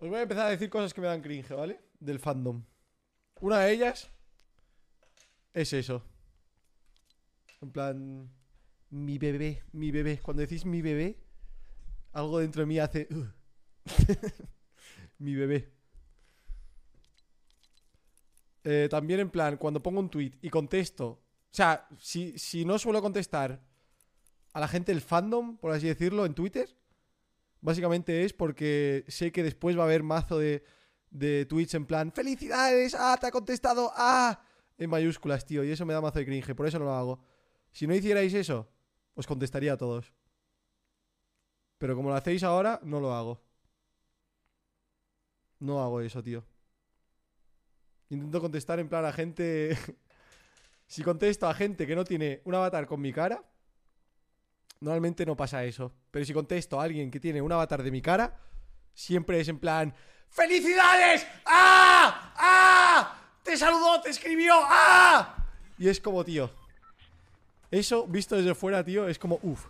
Os voy a empezar a decir cosas que me dan cringe, ¿vale? Del fandom. Una de ellas es eso. En plan, mi bebé, mi bebé. Cuando decís mi bebé, algo dentro de mí hace... Mi bebé. Eh, también en plan, cuando pongo un tweet y contesto, o sea, si, si no suelo contestar a la gente del fandom, por así decirlo, en Twitter, básicamente es porque sé que después va a haber mazo de, de tweets en plan, ¡Felicidades! ¡Ah, te ha contestado! ¡Ah! En mayúsculas, tío, y eso me da mazo de cringe, por eso no lo hago. Si no hicierais eso, os contestaría a todos. Pero como lo hacéis ahora, no lo hago. No hago eso, tío. Intento contestar en plan a gente. si contesto a gente que no tiene un avatar con mi cara, normalmente no pasa eso. Pero si contesto a alguien que tiene un avatar de mi cara, siempre es en plan. ¡Felicidades! ¡Ah! ¡Ah! ¡Te saludó! ¡Te escribió! ¡Ah! Y es como, tío. Eso, visto desde fuera, tío, es como, uff.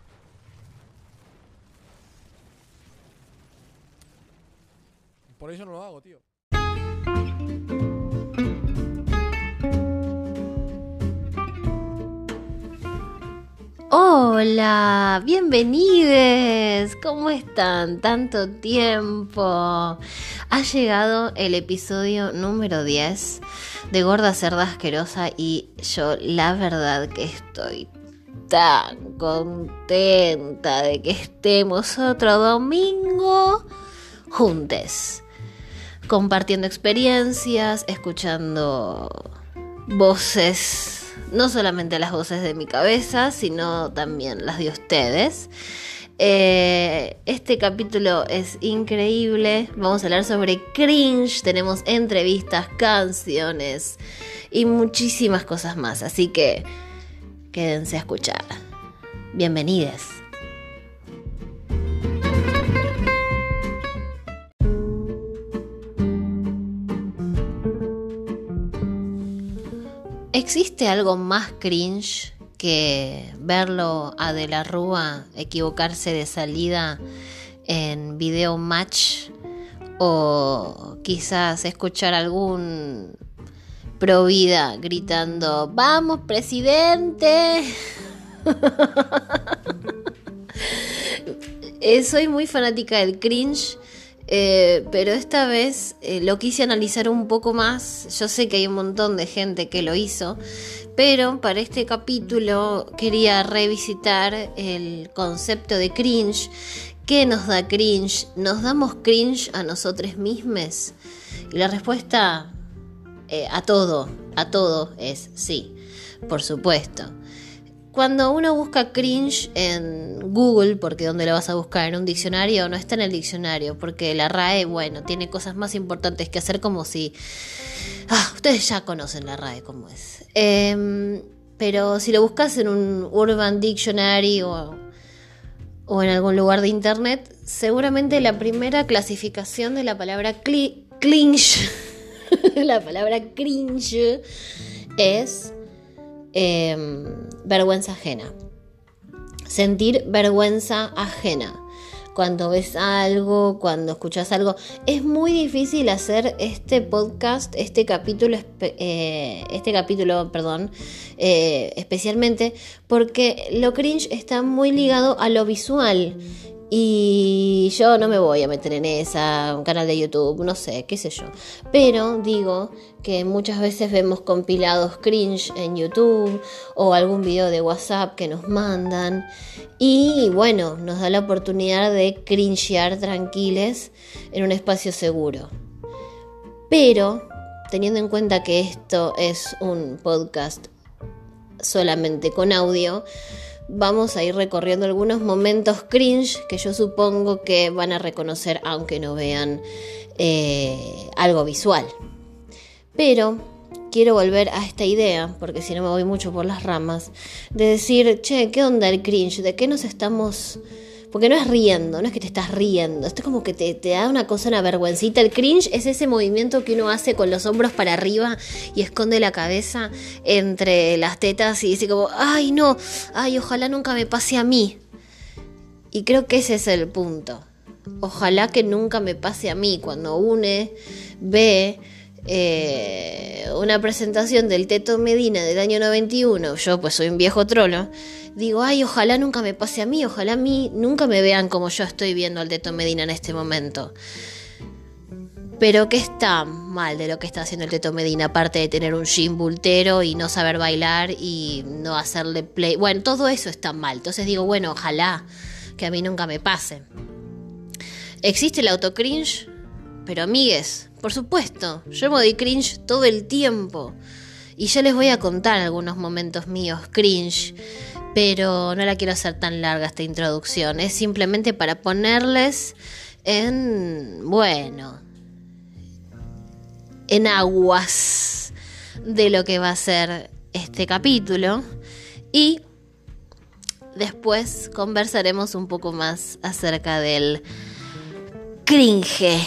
Por eso no lo hago, tío. Hola, bienvenidos. ¿Cómo están? Tanto tiempo. Ha llegado el episodio número 10 de Gorda Cerda Asquerosa y yo la verdad que estoy tan contenta de que estemos otro domingo juntes, compartiendo experiencias, escuchando voces no solamente las voces de mi cabeza, sino también las de ustedes. Eh, este capítulo es increíble. Vamos a hablar sobre cringe. Tenemos entrevistas, canciones y muchísimas cosas más. Así que quédense a escuchar. Bienvenidos. ¿Existe algo más cringe que verlo a De la Rúa equivocarse de salida en video match? O quizás escuchar algún pro vida gritando, ¡Vamos, presidente! Eh, soy muy fanática del cringe. Eh, pero esta vez eh, lo quise analizar un poco más. Yo sé que hay un montón de gente que lo hizo, pero para este capítulo quería revisitar el concepto de cringe. ¿Qué nos da cringe? ¿Nos damos cringe a nosotros mismos? Y la respuesta eh, a todo, a todo es sí, por supuesto. Cuando uno busca cringe en Google, porque donde lo vas a buscar en un diccionario, no está en el diccionario, porque la RAE, bueno, tiene cosas más importantes que hacer como si... Ah, ustedes ya conocen la RAE como es. Eh, pero si lo buscas en un Urban Dictionary o, o en algún lugar de internet, seguramente la primera clasificación de la palabra cli- la palabra cringe, es eh, vergüenza ajena. Sentir vergüenza ajena. Cuando ves algo, cuando escuchas algo. Es muy difícil hacer este podcast, este capítulo, eh, este capítulo, perdón, eh, especialmente porque lo cringe está muy ligado a lo visual. Y yo no me voy a meter en esa, un canal de YouTube, no sé, qué sé yo. Pero digo que muchas veces vemos compilados cringe en YouTube o algún video de WhatsApp que nos mandan. Y bueno, nos da la oportunidad de cringear tranquiles en un espacio seguro. Pero, teniendo en cuenta que esto es un podcast solamente con audio, vamos a ir recorriendo algunos momentos cringe que yo supongo que van a reconocer aunque no vean eh, algo visual. Pero quiero volver a esta idea, porque si no me voy mucho por las ramas, de decir, che, ¿qué onda el cringe? ¿De qué nos estamos...? Porque no es riendo, no es que te estás riendo, esto es como que te, te da una cosa, una vergüencita. El cringe es ese movimiento que uno hace con los hombros para arriba y esconde la cabeza entre las tetas y dice como, ay no, ay ojalá nunca me pase a mí. Y creo que ese es el punto. ojalá que nunca me pase a mí cuando une ve eh, una presentación del Teto Medina del año 91, yo pues soy un viejo trolo, digo, ay, ojalá nunca me pase a mí, ojalá a mí nunca me vean como yo estoy viendo al Teto Medina en este momento. Pero ¿qué está mal de lo que está haciendo el Teto Medina? Aparte de tener un gym bultero y no saber bailar y no hacerle play. Bueno, todo eso está mal. Entonces digo, bueno, ojalá que a mí nunca me pase. ¿Existe el autocringe? Pero amigues, por supuesto, yo me doy cringe todo el tiempo. Y yo les voy a contar algunos momentos míos cringe. Pero no la quiero hacer tan larga esta introducción. Es simplemente para ponerles en... bueno en aguas de lo que va a ser este capítulo y después conversaremos un poco más acerca del cringe.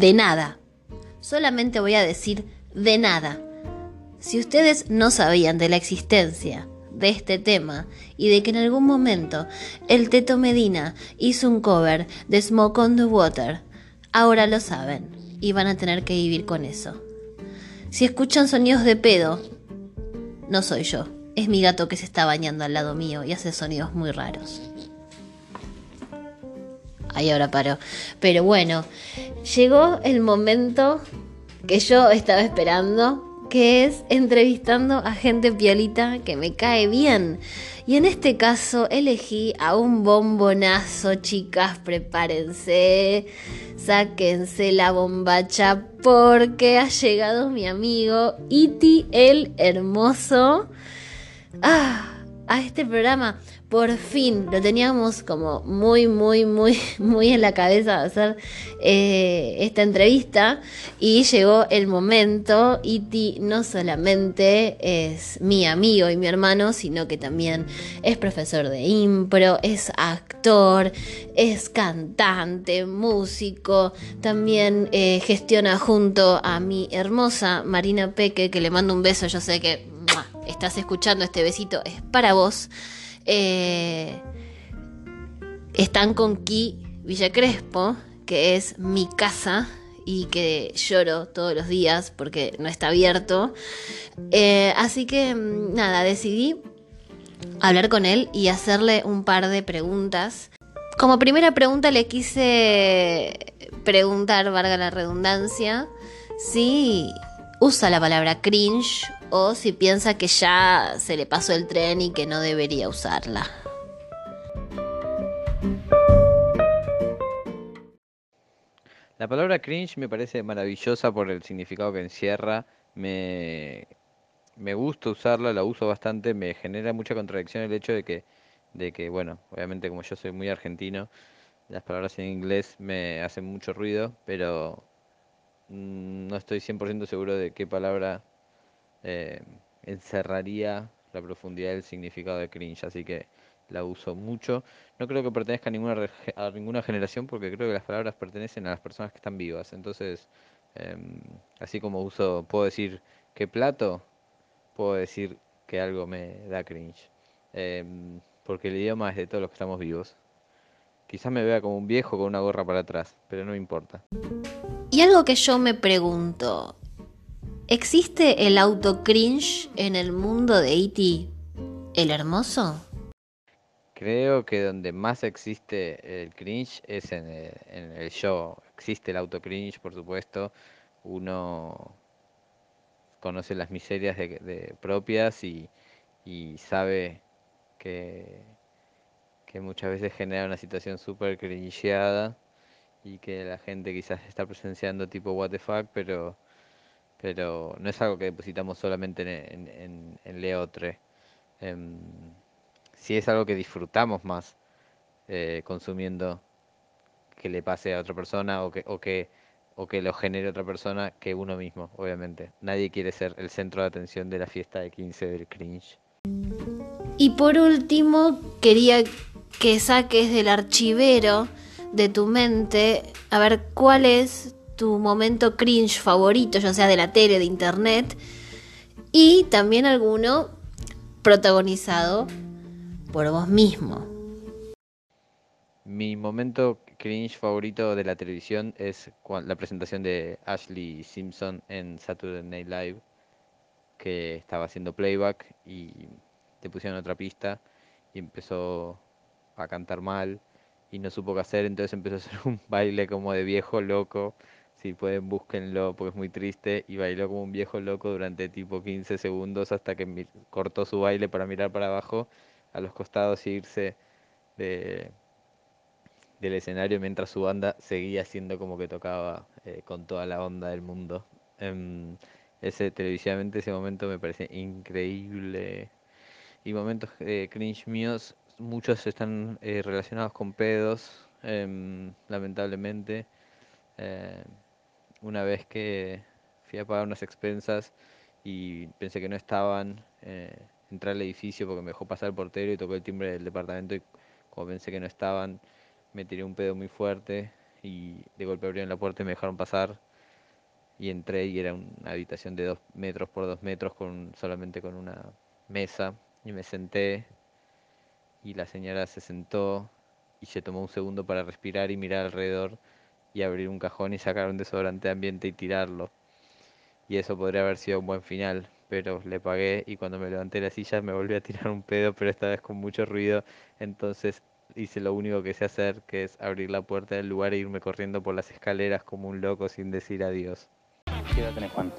De nada. Solamente voy a decir de nada. Si ustedes no sabían de la existencia de este tema y de que en algún momento el Teto Medina hizo un cover de Smoke on the Water, ahora lo saben y van a tener que vivir con eso. Si escuchan sonidos de pedo, no soy yo, es mi gato que se está bañando al lado mío y hace sonidos muy raros ahí ahora paró. Pero bueno, llegó el momento que yo estaba esperando, que es entrevistando a gente piolita que me cae bien. Y en este caso elegí a un bombonazo, chicas, prepárense, sáquense la bombacha porque ha llegado mi amigo Iti el Hermoso ah, a este programa por fin lo teníamos como muy, muy, muy, muy en la cabeza de hacer eh, esta entrevista y llegó el momento. Iti no solamente es mi amigo y mi hermano, sino que también es profesor de impro, es actor, es cantante, músico, también eh, gestiona junto a mi hermosa Marina Peque, que le mando un beso, yo sé que estás escuchando este besito, es para vos. Eh, están con Ki Villa Crespo, que es mi casa y que lloro todos los días porque no está abierto. Eh, así que mm, nada, decidí hablar con él y hacerle un par de preguntas. Como primera pregunta le quise preguntar, valga la redundancia, si usa la palabra cringe o si piensa que ya se le pasó el tren y que no debería usarla. La palabra cringe me parece maravillosa por el significado que encierra. Me, me gusta usarla, la uso bastante. Me genera mucha contradicción el hecho de que, de que, bueno, obviamente como yo soy muy argentino, las palabras en inglés me hacen mucho ruido, pero Mm, no estoy 100% seguro de qué palabra eh, encerraría la profundidad del significado de cringe, así que la uso mucho. No creo que pertenezca a ninguna, a ninguna generación porque creo que las palabras pertenecen a las personas que están vivas. Entonces, em, así como uso, puedo decir que plato, puedo decir que algo me da cringe. Em, porque el idioma es de todos los que estamos vivos. Quizás me vea como un viejo con una gorra para atrás, pero no importa. Y algo que yo me pregunto, ¿existe el auto cringe en el mundo de E.T. el hermoso? Creo que donde más existe el cringe es en el, show. Existe el auto cringe, por supuesto. Uno conoce las miserias de, propias y, sabe que, que muchas veces genera una situación súper cringeada y que la gente quizás está presenciando tipo what the fuck, pero, pero no es algo que depositamos solamente en, en, en Leotre. Eh, si es algo que disfrutamos más eh, consumiendo que le pase a otra persona o que, o que o que lo genere otra persona que uno mismo, obviamente. Nadie quiere ser el centro de atención de la fiesta de 15 del cringe. Y por último, quería que saques del archivero de tu mente a ver cuál es tu momento cringe favorito, ya sea de la tele, de internet, y también alguno protagonizado por vos mismo. Mi momento cringe favorito de la televisión es la presentación de Ashley Simpson en Saturday Night Live, que estaba haciendo playback y te pusieron otra pista y empezó a cantar mal y no supo qué hacer, entonces empezó a hacer un baile como de viejo loco. Si pueden, búsquenlo porque es muy triste. Y bailó como un viejo loco durante tipo 15 segundos hasta que cortó su baile para mirar para abajo, a los costados y irse de, del escenario mientras su banda seguía siendo como que tocaba eh, con toda la onda del mundo. Em, ese televisivamente ese momento me parece increíble. Y momentos eh, cringe míos muchos están eh, relacionados con pedos, em, lamentablemente. Una vez que fui a pagar unas expensas y pensé que no estaban, eh, entré al edificio porque me dejó pasar el portero y tocó el timbre del departamento y como pensé que no estaban, me tiré un pedo muy fuerte y de golpe abrieron la puerta y me dejaron pasar. Y entré y era una habitación de dos metros por dos metros con solamente con una mesa. Y me senté y la señora se sentó y se tomó un segundo para respirar y mirar alrededor y abrir un cajón y sacar un desodorante de ambiente y tirarlo. Y eso podría haber sido un buen final, pero le pagué y cuando me levanté de la silla me volví a tirar un pedo, pero esta vez con mucho ruido, entonces hice lo único que sé hacer, que es abrir la puerta del lugar e irme corriendo por las escaleras como un loco sin decir adiós. ¿Qué edad tenés, Juan?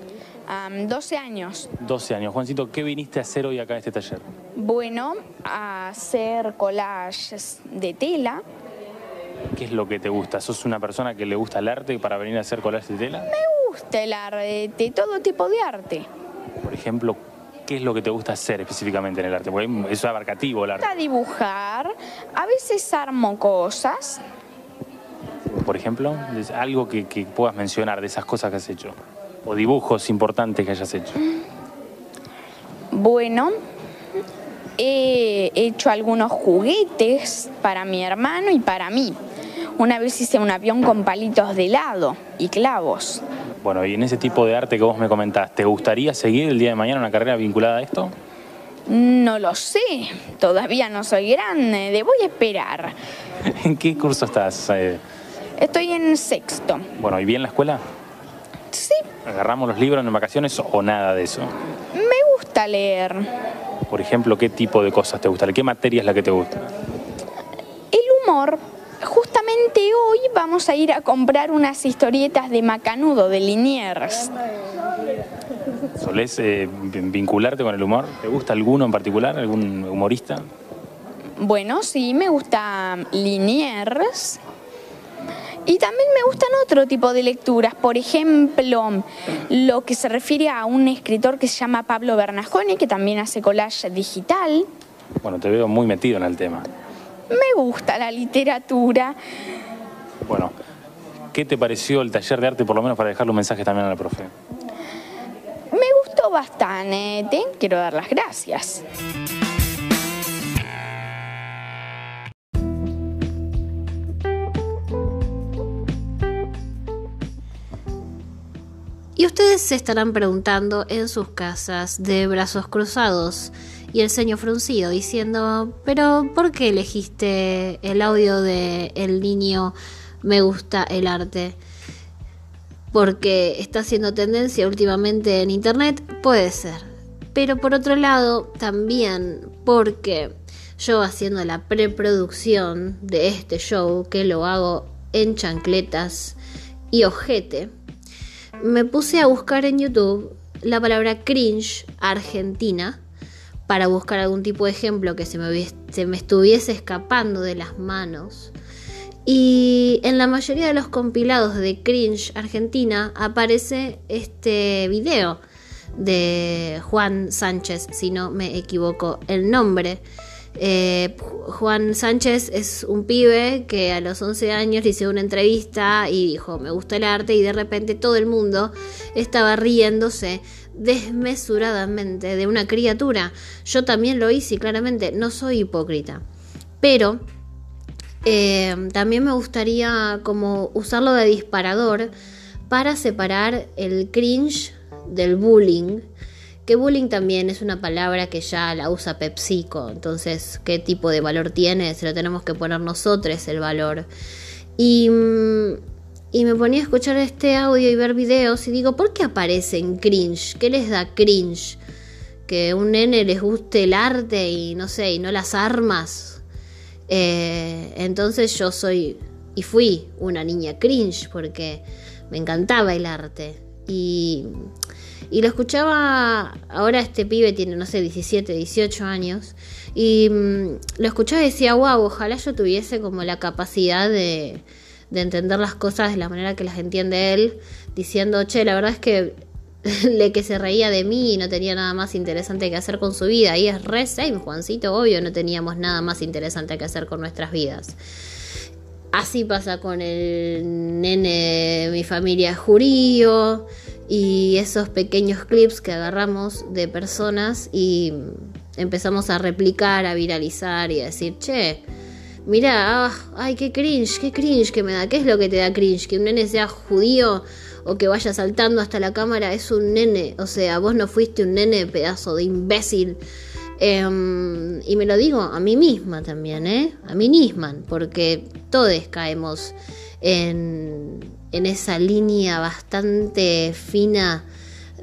Am, 12 años. 12 años. Juancito, ¿qué viniste a hacer hoy acá en este taller? Bueno, a hacer collages de tela. ¿Qué es lo que te gusta? ¿Sos una persona que le gusta el arte para venir a hacer collages de tela? Me gusta el arte, todo tipo de arte. Por ejemplo, ¿qué es lo que te gusta hacer específicamente en el arte? Porque es abarcativo el Me arte. gusta dibujar, a veces armo cosas. Por ejemplo, algo que, que puedas mencionar de esas cosas que has hecho. O dibujos importantes que hayas hecho. Bueno, he hecho algunos juguetes para mi hermano y para mí. Una vez hice un avión con palitos de helado y clavos. Bueno, y en ese tipo de arte que vos me comentás, ¿te gustaría seguir el día de mañana una carrera vinculada a esto? No lo sé, todavía no soy grande, debo esperar. ¿En qué curso estás? eh? Estoy en sexto. Bueno, ¿y bien la escuela? Sí, ¿Agarramos los libros en vacaciones o nada de eso? me gusta leer. Por ejemplo, ¿qué tipo de cosas te gusta? ¿Qué materia es la que te gusta? El humor. Justamente hoy vamos a ir a comprar unas historietas de Macanudo, de Liniers. ¿Solés eh, vin- vincularte con el humor? ¿Te gusta alguno en particular? ¿Algún humorista? Bueno, sí, me gusta Liniers. Y también me gustan otro tipo de lecturas. Por ejemplo, lo que se refiere a un escritor que se llama Pablo Bernasconi, que también hace collage digital. Bueno, te veo muy metido en el tema. Me gusta la literatura. Bueno, ¿qué te pareció el taller de arte, por lo menos para dejarle un mensaje también a la profe? Me gustó bastante. Quiero dar las gracias. Y ustedes se estarán preguntando en sus casas de brazos cruzados y el ceño fruncido diciendo, pero ¿por qué elegiste el audio de El niño me gusta el arte? Porque está haciendo tendencia últimamente en internet, puede ser. Pero por otro lado, también porque yo haciendo la preproducción de este show, que lo hago en chancletas y ojete, me puse a buscar en YouTube la palabra cringe argentina para buscar algún tipo de ejemplo que se me, se me estuviese escapando de las manos. Y en la mayoría de los compilados de cringe argentina aparece este video de Juan Sánchez, si no me equivoco el nombre. Eh, Ju- Juan Sánchez es un pibe que a los 11 años le hizo una entrevista y dijo, me gusta el arte y de repente todo el mundo estaba riéndose desmesuradamente de una criatura. Yo también lo hice claramente no soy hipócrita. Pero eh, también me gustaría como usarlo de disparador para separar el cringe del bullying. Que bullying también es una palabra que ya la usa PepsiCo. Entonces, ¿qué tipo de valor tiene? Se lo tenemos que poner nosotros el valor. Y, mm, y me ponía a escuchar este audio y ver videos y digo, ¿por qué aparecen cringe? ¿Qué les da cringe? Que un nene les guste el arte y no sé, y no las armas. Eh, entonces yo soy y fui una niña cringe porque me encantaba el arte. Y, lo escuchaba, ahora este pibe tiene, no sé, 17, 18 años. Y mm, lo escuchaba y decía, wow, ojalá yo tuviese como la capacidad de, de entender las cosas de la manera que las entiende él, diciendo, che, la verdad es que le que se reía de mí y no tenía nada más interesante que hacer con su vida. Y es re same, Juancito, obvio, no teníamos nada más interesante que hacer con nuestras vidas. Así pasa con el nene de mi familia jurío y esos pequeños clips que agarramos de personas y empezamos a replicar, a viralizar y a decir, che, mira, ah, ay, qué cringe, qué cringe que me da, ¿qué es lo que te da cringe? Que un nene sea judío o que vaya saltando hasta la cámara es un nene, o sea, vos no fuiste un nene, pedazo de imbécil. Em, y me lo digo a mí misma también, ¿eh? A mí misma, porque todos caemos en, en esa línea bastante fina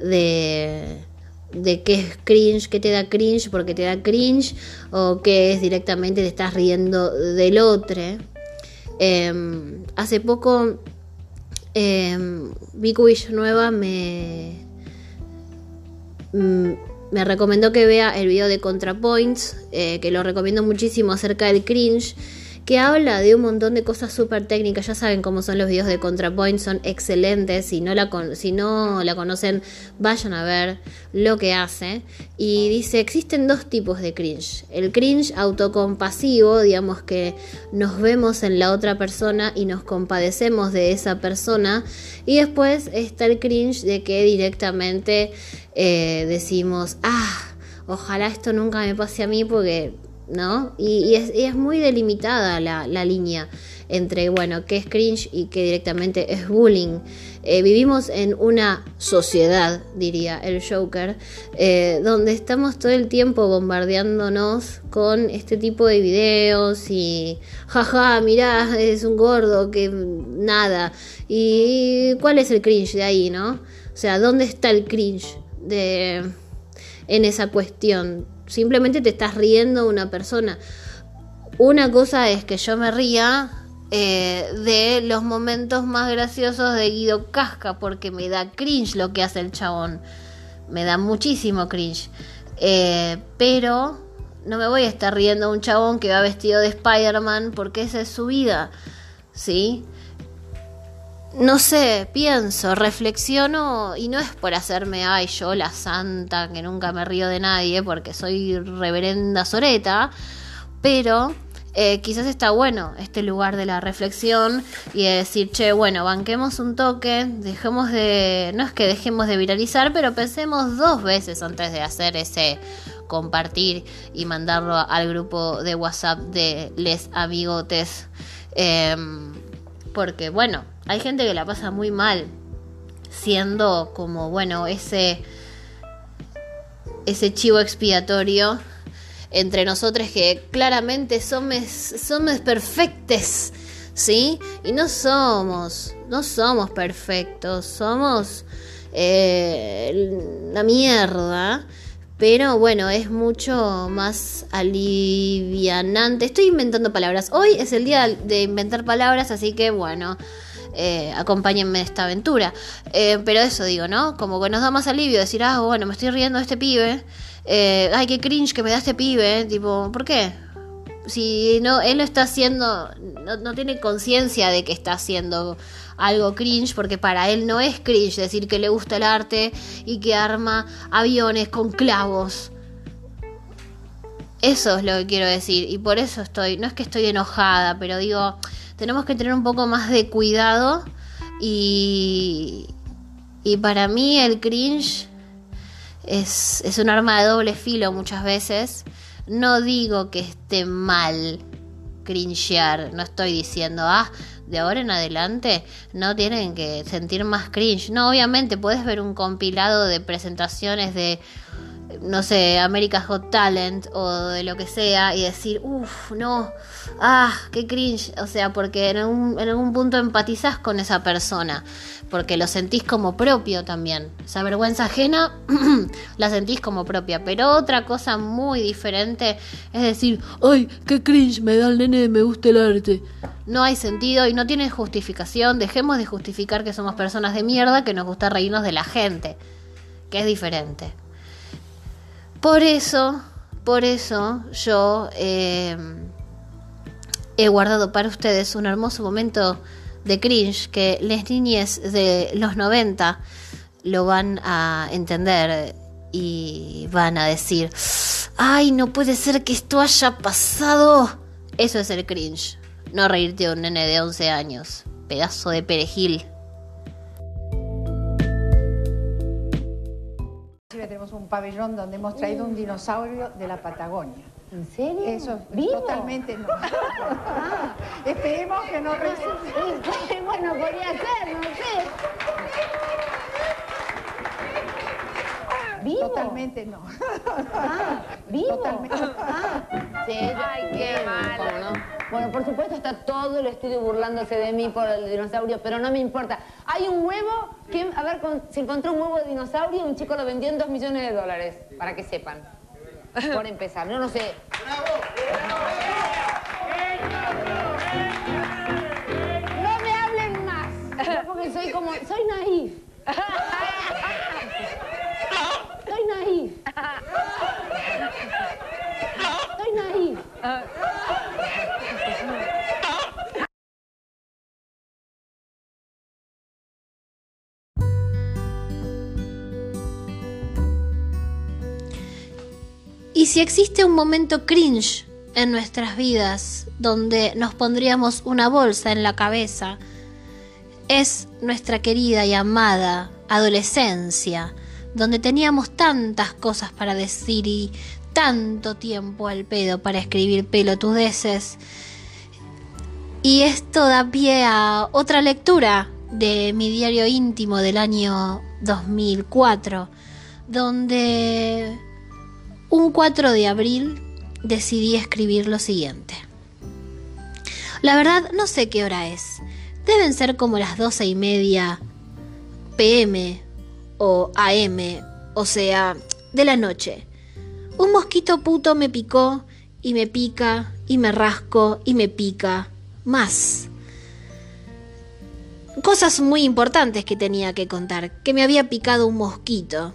de, de qué es cringe, qué te da cringe porque te da cringe, o qué es directamente te estás riendo del otro. Em, hace poco Eh, Vicu Villanueva me, mm, me recomendó que vea el video de ContraPoints, eh, que lo recomiendo muchísimo acerca del cringe, que habla de un montón de cosas súper técnicas. Ya saben cómo son los videos de ContraPoints, son excelentes. Si no, la si no la conocen, vayan a ver lo que hace. Y dice, existen dos tipos de cringe. El cringe autocompasivo, digamos que nos vemos en la otra persona y nos compadecemos de esa persona. Y después está el cringe de que directamente eh, decimos, ah, ojalá esto nunca me pase a mí porque, ¿no? Y, es, y es muy delimitada la, la línea entre, bueno, qué es cringe y qué directamente es bullying. Eh, vivimos en una sociedad, diría el Joker, eh, donde estamos todo el tiempo bombardeándonos con este tipo de videos y, jaja, mirá, es un gordo, que nada. ¿Y cuál es el cringe de ahí, no? O sea, ¿dónde está el cringe en esa cuestión? Simplemente te estás riendo una persona. Una cosa es que yo me ría eh, de los momentos más graciosos de Guido Casca, porque me da cringe lo que hace el chabón. Me da muchísimo cringe. Eh, pero no me voy a estar riendo de un chabón que va vestido de Spider-Man porque esa es su vida. ¿Sí? No sé, pienso, reflexiono y no es por hacerme, ay, yo la santa, que nunca me río de nadie porque soy reverenda soreta, pero eh, quizás está bueno este lugar de la reflexión y de decir, che, bueno, banquemos un toque, dejemos de, no es que dejemos de viralizar, pero pensemos dos veces antes de hacer ese compartir y mandarlo al grupo de WhatsApp de les amigotes. Em, porque bueno, hay gente que la pasa muy mal siendo como, bueno, ese ese chivo expiatorio entre nosotros que claramente somos, somos perfectes, ¿sí? Y no somos, no somos perfectos, somos eh, la mierda. Pero bueno, es mucho más alivianante. Estoy inventando palabras. Hoy es el día de inventar palabras, así que bueno, eh, acompáñenme en esta aventura. Eh, pero eso digo, ¿no? Como que nos da más alivio decir, ah, bueno, me estoy riendo de este pibe. Eh, ay, qué cringe que me da este pibe. Tipo, ¿por qué? Si no, él lo está haciendo, no, no tiene conciencia de que está haciendo algo cringe, porque para él no es cringe decir que le gusta el arte y que arma aviones con clavos. Eso es lo que quiero decir. Y por eso estoy, no es que estoy enojada, pero digo, tenemos que tener un poco más de cuidado. Y, y para mí el cringe es, es un arma de doble filo muchas veces. No digo que esté mal cringear, no estoy diciendo, ah, de ahora en adelante no tienen que sentir más cringe. No, obviamente puedes ver un compilado de presentaciones de, no sé, America's Got Talent o de lo que sea y decir, uff, no, ah, qué cringe. O sea, porque en algún, en algún punto empatizás con esa persona, porque lo sentís como propio también. Esa vergüenza ajena la sentís como propia. Pero otra cosa muy diferente es decir, ay, qué cringe me da el nene, me gusta el arte. No hay sentido y no tiene justificación. Dejemos de justificar que somos personas de mierda que nos gusta reírnos de la gente, que es diferente. Por eso, por eso yo eh, he guardado para ustedes un hermoso momento de cringe que las niñas de los 90 lo van a entender y van a decir, ay, no puede ser que esto haya pasado. Eso es el cringe, no reírte de un nene de 11 años, pedazo de perejil. Tenemos un pabellón donde hemos traído un dinosaurio de la Patagonia. ¿En serio? Eso es ¿Vivo? totalmente no. Esperemos que no resulte. bueno, podría ser, no sé. ¿Vivo? Totalmente no. Ah, ¿vivo? Totalmente. Ah, sí, Ay, qué malo. Bueno, por supuesto está todo el estudio burlándose de mí por el dinosaurio, pero no me importa. Hay un huevo que, a ver, con- se encontró un huevo de dinosaurio y un chico lo vendió en dos millones de dólares, para que sepan. Por empezar, no, no sé. No me hablen más. No, porque soy como, soy naif. Soy naif. Soy naif. Y si existe un momento cringe en nuestras vidas donde nos pondríamos una bolsa en la cabeza, es nuestra querida y amada adolescencia, donde teníamos tantas cosas para decir y tanto tiempo al pedo para escribir pelotudeces. Y esto da pie a otra lectura de mi diario íntimo del año 2004, donde un 4 de abril decidí escribir lo siguiente. La verdad no sé qué hora es. Deben ser como las doce y media pm o am, o sea, de la noche. Un mosquito puto me picó y me pica y me rasco y me pica más. Cosas muy importantes que tenía que contar, que me había picado un mosquito.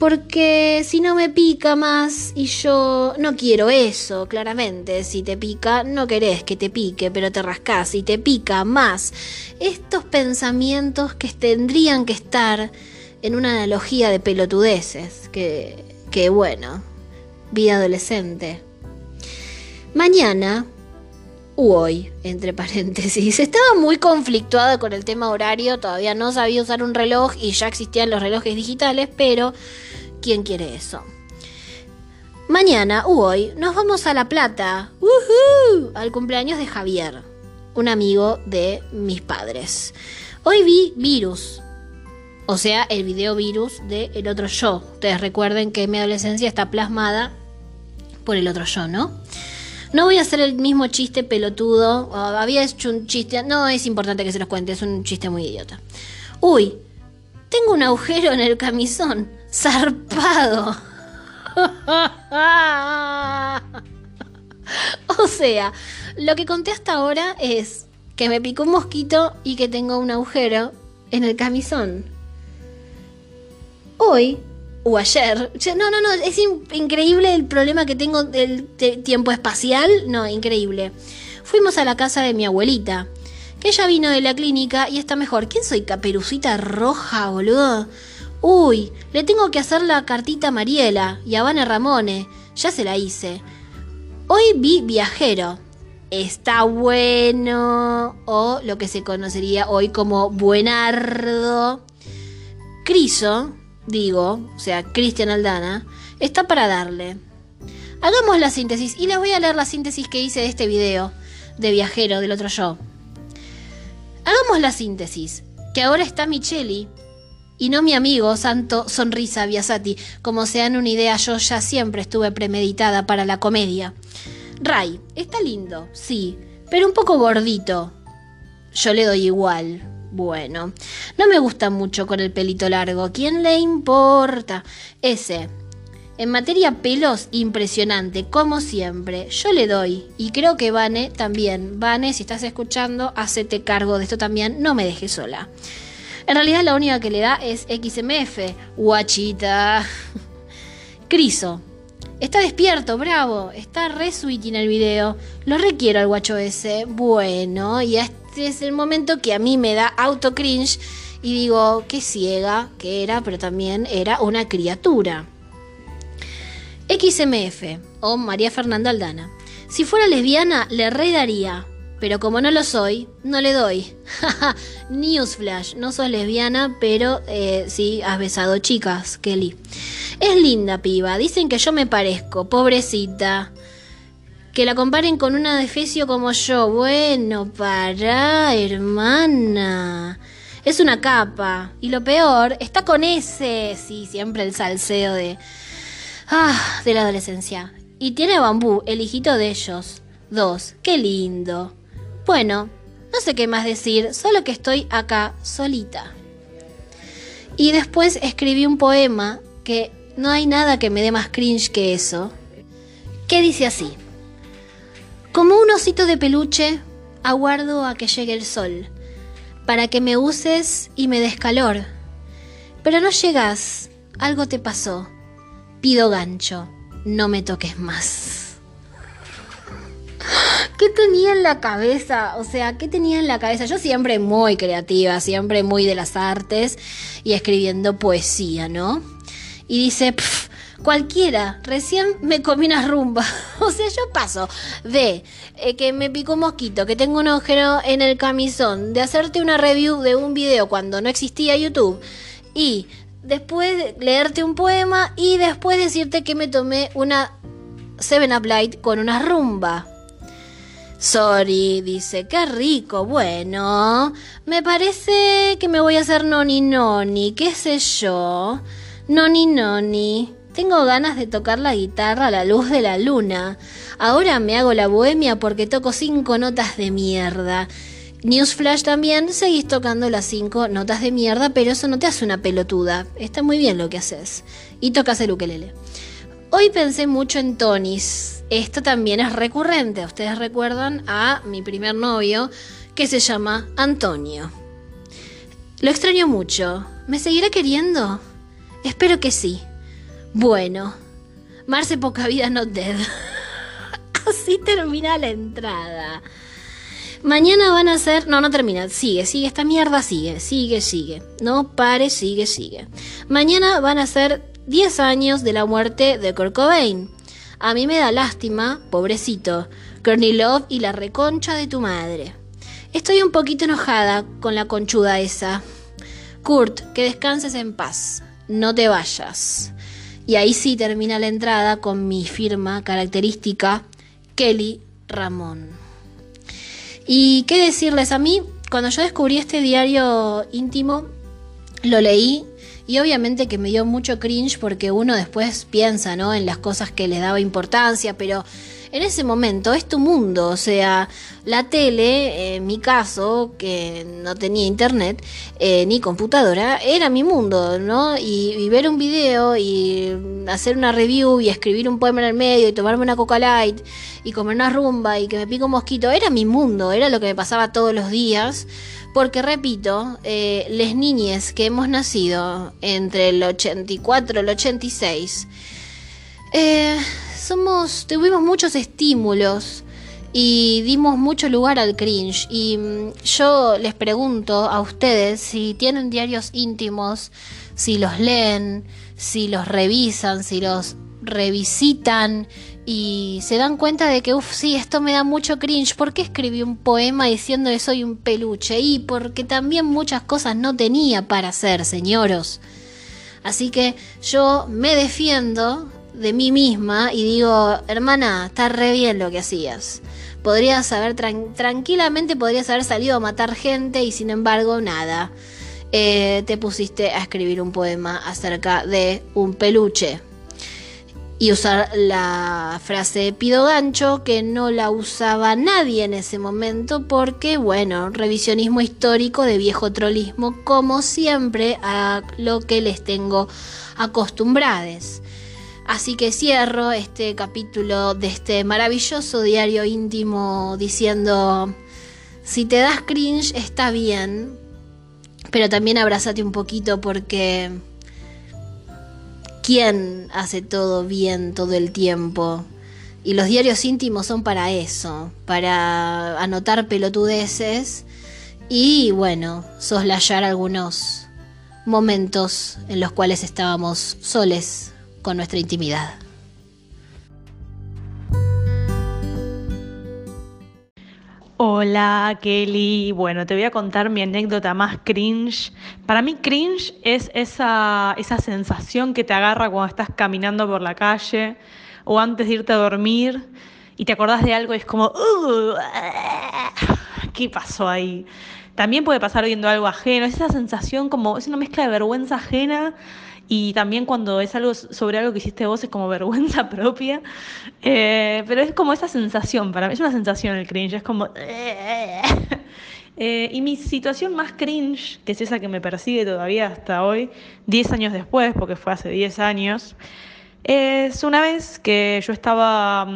Porque si no me pica más y yo no quiero eso, claramente. Si te pica, no querés que te pique, pero te rascás y te pica más. Estos pensamientos que tendrían que estar en una analogía de pelotudeces. Que, que bueno, vida adolescente. Mañana, u hoy, entre paréntesis, estaba muy conflictuada con el tema horario. Todavía no sabía usar un reloj y ya existían los relojes digitales, pero ¿Quién quiere eso? Mañana u hoy nos vamos a La Plata, ¡Woohoo! al cumpleaños de Javier, un amigo de mis padres. Hoy vi Virus, o sea, el video Virus de Otro Yo. Ustedes recuerden que mi adolescencia está plasmada por el otro yo, ¿no? No voy a hacer el mismo chiste pelotudo. Había hecho un chiste. No es importante que se los cuente, es un chiste muy idiota. Uy, tengo un agujero en el camisón. Zarpado. o sea, lo que conté hasta ahora es que me picó un mosquito y que tengo un agujero en el camisón. Hoy, o ayer, no, no, no, es increíble el problema que tengo del tiempo espacial, no, increíble. Fuimos a la casa de mi abuelita, que ella vino de la clínica y está mejor. ¿Quién soy? Caperucita roja, boludo. Uy, le tengo que hacer la cartita a Mariela y a Vane Ramone. Ya se la hice. Hoy vi Viajero. Está bueno. O lo que se conocería hoy como Buenardo. Criso, digo, o sea, Cristian Aldana, está para darle. Hagamos la síntesis y les voy a leer la síntesis que hice de este video de Viajero del otro yo. Hagamos la síntesis, que ahora está Micheli y no mi amigo Santo Sonrisa Biasati. Como se dan una idea, yo ya siempre estuve premeditada para la comedia. Ray, está lindo, sí, pero un poco gordito. Yo le doy igual. Bueno, no me gusta mucho con el pelito largo. ¿Quién le importa? Ese. En materia pelos, impresionante, como siempre. Yo le doy. Y creo que Vane también. Vane, si estás escuchando, hacete cargo de esto también. No me dejes sola. En realidad la única que le da es XMF. Guachita. Criso. Está despierto, bravo. Está re sweet en el video. Lo requiero al guacho ese. Bueno, y este es el momento que a mí me da auto cringe. Y digo, qué ciega que era, pero también era una criatura. XMF o María Fernanda Aldana. Si fuera lesbiana, le redaría pero como no lo soy, no le doy. Newsflash, no sos lesbiana, pero eh, sí has besado chicas, Kelly. Es linda piba, dicen que yo me parezco, pobrecita. Que la comparen con una defecio como yo. Bueno, para, hermana. Es una capa. Y lo peor, está con ese. Sí, siempre el salseo de. Ah, de la adolescencia. Y tiene bambú, el hijito de ellos. Dos. Qué lindo. Bueno, no sé qué más decir, solo que estoy acá solita. Y después escribí un poema que no hay nada que me dé más cringe que eso, que dice así. Como un osito de peluche, aguardo a que llegue el sol, para que me uses y me des calor. Pero no llegas, algo te pasó. Pido gancho, no me toques más. ¿Qué tenía en la cabeza? O sea, ¿qué tenía en la cabeza? Yo siempre muy creativa, siempre muy de las artes y escribiendo poesía, ¿no? Y dice, "Pf, cualquiera, recién me comí una rumba. o sea, yo paso de eh, que me picó mosquito, que tengo un agujero en el camisón, de hacerte una review de un video cuando no existía YouTube y después leerte un poema y después decirte que me tomé una 7-Up Light con una rumba. Sorry, dice, qué rico. Bueno, me parece que me voy a hacer noni noni, qué sé yo. Noni noni. Tengo ganas de tocar la guitarra a la luz de la luna. Ahora me hago la bohemia porque toco cinco notas de mierda. Newsflash también, seguís tocando las cinco notas de mierda, pero eso no te hace una pelotuda. Está muy bien lo que haces. Y tocas el ukelele. Hoy pensé mucho en Tonis. Esto también es recurrente. Ustedes recuerdan a mi primer novio que se llama Antonio. Lo extraño mucho. ¿Me seguirá queriendo? Espero que sí. Bueno, Marce Poca Vida Not Dead. Así termina la entrada. Mañana van a ser. No, no termina. Sigue, sigue. Esta mierda sigue, sigue, sigue. No pare, sigue, sigue. Mañana van a ser 10 años de la muerte de Kurt Cobain. A mí me da lástima, pobrecito. Love y la reconcha de tu madre. Estoy un poquito enojada con la conchuda esa. Kurt, que descanses en paz. No te vayas. Y ahí sí termina la entrada con mi firma característica, Kelly Ramón. ¿Y qué decirles a mí? Cuando yo descubrí este diario íntimo, lo leí y obviamente que me dio mucho cringe porque uno después piensa, ¿no? En las cosas que le daba importancia, pero en ese momento es tu mundo, o sea, la tele, en mi caso, que no tenía internet eh, ni computadora, era mi mundo, ¿no? Y, y, ver un video y hacer una review y escribir un poema en el medio y tomarme una coca light y comer una rumba y que me pico un mosquito, era mi mundo, era lo que me pasaba todos los días. Porque repito, eh, les niñes que hemos nacido entre el 84 y el 86, eh, somos, tuvimos muchos estímulos y dimos mucho lugar al cringe. Y mm, yo les pregunto a ustedes si tienen diarios íntimos, si los leen, si los revisan, si los revisitan y se dan cuenta de que, uff, sí, esto me da mucho cringe. ¿Por qué escribí un poema diciendo que soy un peluche? Y porque también muchas cosas no tenía para hacer, señoros. Así que yo me defiendo de mí misma y digo, hermana, está re bien lo que hacías. Podrías haber, tran tranquilamente podrías haber salido a matar gente y sin embargo, nada. Eh, te pusiste a escribir un poema acerca de un peluche y usar la frase pido gancho que no la usaba nadie en ese momento porque bueno, revisionismo histórico de viejo trolismo como siempre a lo que les tengo acostumbrades. Así que cierro este capítulo de este maravilloso diario íntimo diciendo si te das cringe está bien, pero también abrázate un poquito porque quién hace todo bien todo el tiempo. Y los diarios íntimos son para eso, para anotar pelotudeces y, bueno, soslayar algunos momentos en los cuales estábamos soles con nuestra intimidad. Hola Kelly, bueno, te voy a contar mi anécdota más cringe. Para mí cringe es esa, esa sensación que te agarra cuando estás caminando por la calle o antes de irte a dormir y te acordás de algo y es como, uh, ¿qué pasó ahí? También puede pasar viendo algo ajeno, es esa sensación como, es una mezcla de vergüenza ajena y también cuando es algo sobre algo que hiciste vos es como vergüenza propia, eh, pero es como esa sensación, para mí es una sensación el cringe, es como... Eh, y mi situación más cringe, que es esa que me persigue todavía hasta hoy, 10 años después, porque fue hace 10 años, es una vez que yo estaba...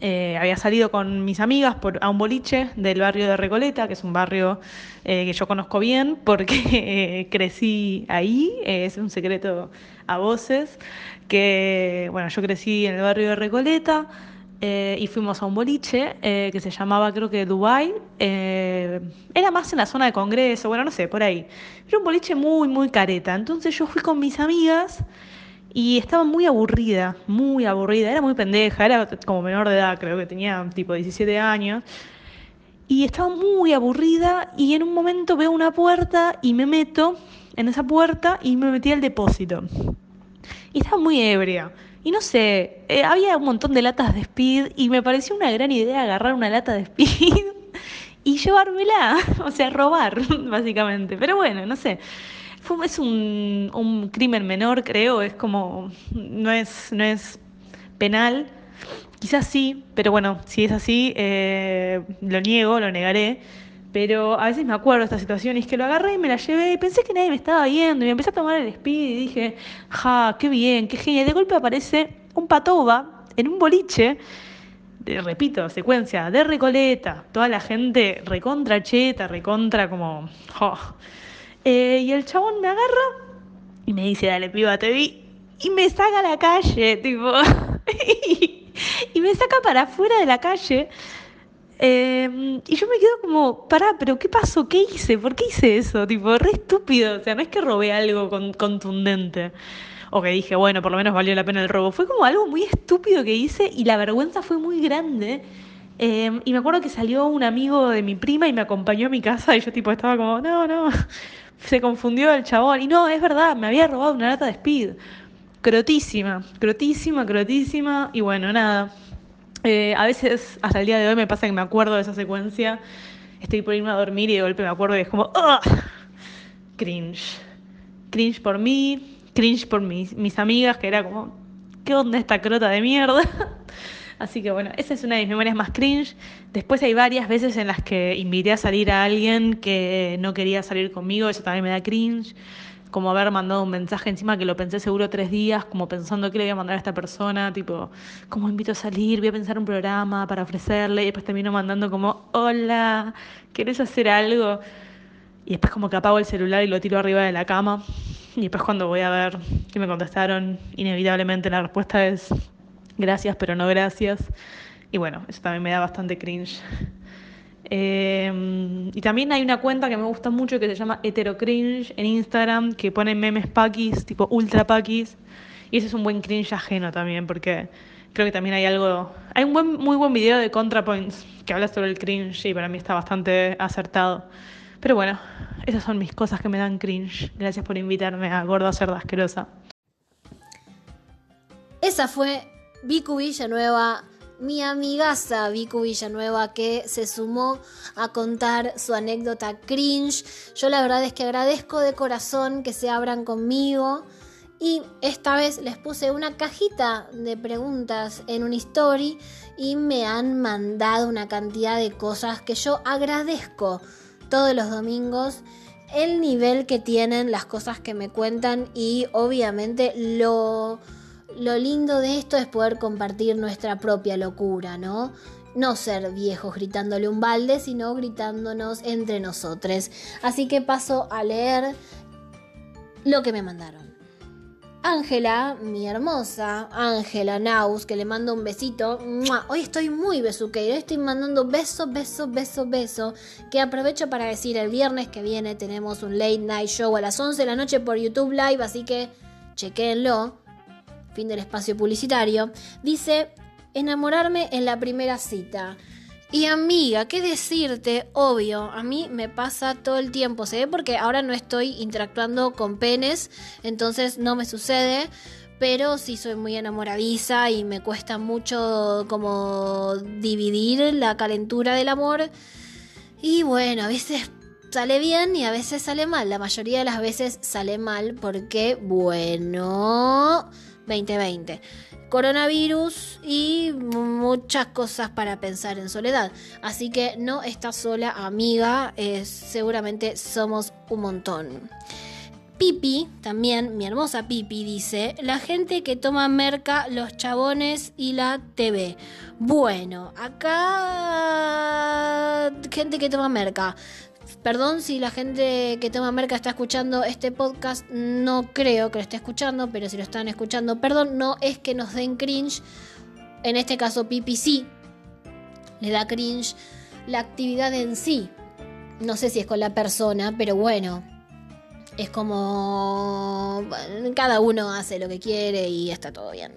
eh, había salido con mis amigas a un boliche del barrio de Recoleta, que es un barrio eh, que yo conozco bien porque eh, crecí ahí, eh, es un secreto a voces, que bueno, yo crecí en el barrio de Recoleta eh, y fuimos a un boliche eh, que se llamaba creo que Dubai, era más en la zona de Congreso, bueno, no sé, por ahí. Era un boliche muy, muy careta, entonces yo fui con mis amigas. Y estaba muy aburrida, muy aburrida, era muy pendeja, era como menor de edad, creo que tenía tipo 17 años. Y estaba muy aburrida y en un momento veo una puerta y me meto en esa puerta y me metí al depósito. Y estaba muy ebria. Y no sé, eh, había un montón de latas de speed y me pareció una gran idea agarrar una lata de speed y llevármela, o sea, robar, básicamente. Pero bueno, no sé. Es un, crimen menor, creo, es como, no es, no es penal. Quizás sí, pero bueno, si es así, eh, lo niego, lo negaré. Pero a veces me acuerdo de esta situación y es que lo agarré y me la llevé y pensé que nadie me estaba viendo y me empecé a tomar el speed y dije, ja, qué bien, qué genial. De golpe aparece un patoba en un boliche, repito, secuencia, de Recoleta, toda la gente recontra cheta, recontra como, jo. Eh, y el chabón me agarra y me dice, dale, piba, te vi. Y me saca a la calle, tipo. y, me saca para afuera de la calle. Eh, y yo me quedo como, pará, pero ¿qué pasó? ¿Qué hice? ¿Por qué hice eso? Tipo, re estúpido. O sea, no es que robé algo con- contundente. O que dije, bueno, por lo menos valió la pena el robo. Fue como algo muy estúpido que hice y la vergüenza fue muy grande. Eh, y me acuerdo que salió un amigo de mi prima y me acompañó a mi casa y yo tipo estaba como, no, no, se confundió el chabón. Y no, es verdad, me había robado una lata de speed. Crotísima, crotísima, crotísima. Y bueno, nada. Eh, a veces, hasta el día de hoy, me pasa que me acuerdo de esa secuencia. Estoy por irme a dormir y de golpe me acuerdo y es como, ¡ah! Cringe. Cringe por mí, cringe por mis, mis amigas, que era como, ¿qué onda esta crota de mierda? Así que bueno, esa es una de mis memorias más cringe. Después hay varias veces en las que invité a salir a alguien que no quería salir conmigo, eso también me da cringe. Como haber mandado un mensaje encima que lo pensé seguro tres días, como pensando qué le voy a mandar a esta persona, tipo, ¿cómo invito a salir? Voy a pensar un programa para ofrecerle, y después termino mandando como, hola, ¿querés hacer algo? Y después como que apago el celular y lo tiro arriba de la cama. Y después cuando voy a ver que me contestaron, inevitablemente la respuesta es gracias, pero no gracias. Y bueno, eso también me da bastante cringe. Eh, y también hay una cuenta que me gusta mucho que se llama Heterocringe en Instagram, que pone memes paquis, tipo ultra paquis. Y ese es un buen cringe ajeno también, porque creo que también hay algo. Hay un buen, muy buen video de ContraPoints que habla sobre el cringe y para mí está bastante acertado. Pero bueno, esas son mis cosas que me dan cringe. Gracias por invitarme a Gorda Cerda Asquerosa. Esa fue Vicu Villanueva, mi amigaza Vicu Villanueva, que se sumó a contar su anécdota cringe. Yo la verdad es que agradezco de corazón que se abran conmigo. Y esta vez les puse una cajita de preguntas en un story y me han mandado una cantidad de cosas que yo agradezco todos los domingos el nivel que tienen las cosas que me cuentan y obviamente lo, lo lindo de esto es poder compartir nuestra propia locura, ¿no? No ser viejos gritándole un balde, sino gritándonos entre nosotros. Así que paso a leer lo que me mandaron. Ángela, mi hermosa, Ángela Naus, que le mando un besito. Hoy estoy muy besuqueira, estoy mandando beso, beso, beso, beso. Que aprovecho para decir, el viernes que viene tenemos un late night show a las 11 de la noche por YouTube Live, así que chequéenlo. Fin del espacio publicitario. Dice, enamorarme en la primera cita. Y amiga, ¿qué decirte? Obvio, a mí me pasa todo el tiempo, ¿se ve? Porque ahora no estoy interactuando con penes, entonces no me sucede, pero sí soy muy enamoradiza y me cuesta mucho como dividir la calentura del amor. Y bueno, a veces sale bien y a veces sale mal. La mayoría de las veces sale mal porque, bueno, 2020 coronavirus y muchas cosas para pensar en soledad. Así que no estás sola, amiga, seguramente somos un montón. Pipi, también mi hermosa Pipi, dice, la gente que toma merca, los chabones y la TV. Bueno, acá gente que toma merca. Perdón si la gente que toma merca está escuchando este podcast, no creo que lo esté escuchando, pero si lo están escuchando, perdón, no es que nos den cringe. En este caso, Pipi sí, le da cringe la actividad en sí. No sé si es con la persona, pero bueno, es como cada uno hace lo que quiere y está todo bien.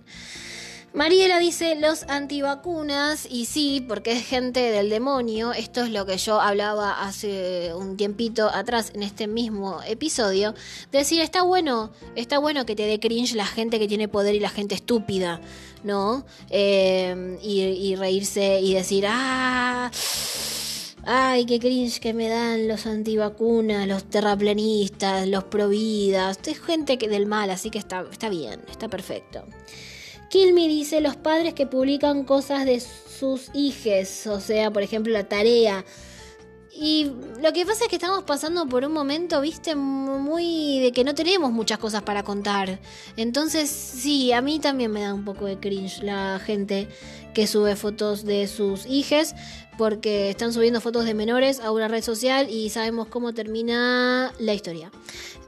Mariela dice los antivacunas y sí, porque es gente del demonio. Esto es lo que yo hablaba hace un tiempito atrás en este mismo episodio. Decir, está bueno, está bueno que te dé cringe la gente que tiene poder y la gente estúpida, ¿no? Eh, y, y reírse y decir, ah... Ay, qué cringe que me dan los antivacunas, los terraplenistas, los providas. Es gente que del mal, así que está, está bien, está perfecto. Kilmi dice los padres que publican cosas de sus hijes, o sea, por ejemplo, la tarea. Y lo que pasa es que estamos pasando por un momento, viste, muy de que no tenemos muchas cosas para contar. Entonces, sí, a mí también me da un poco de cringe la gente que sube fotos de sus hijes, porque están subiendo fotos de menores a una red social y sabemos cómo termina la historia.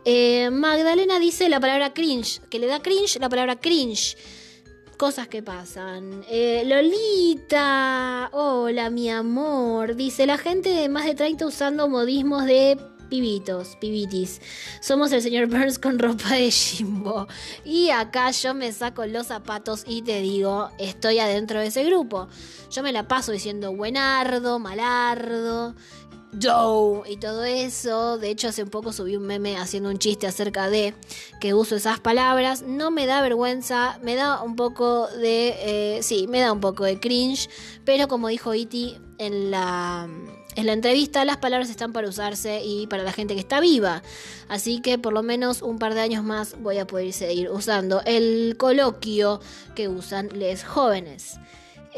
Eh, Magdalena dice la palabra cringe, que le da cringe la palabra cringe cosas que pasan. Eh, Lolita, hola mi amor, dice la gente de más de 30 usando modismos de pibitos, pibitis. Somos el señor Burns con ropa de Jimbo. Y acá yo me saco los zapatos y te digo, estoy adentro de ese grupo. Yo me la paso diciendo buenardo, malardo. Joe y todo eso. De hecho, hace un poco subí un meme haciendo un chiste acerca de que uso esas palabras. No me da vergüenza, me da un poco de. Eh, sí, me da un poco de cringe. Pero como dijo Iti en la, en la entrevista, las palabras están para usarse y para la gente que está viva. Así que por lo menos un par de años más voy a poder seguir usando el coloquio que usan los jóvenes.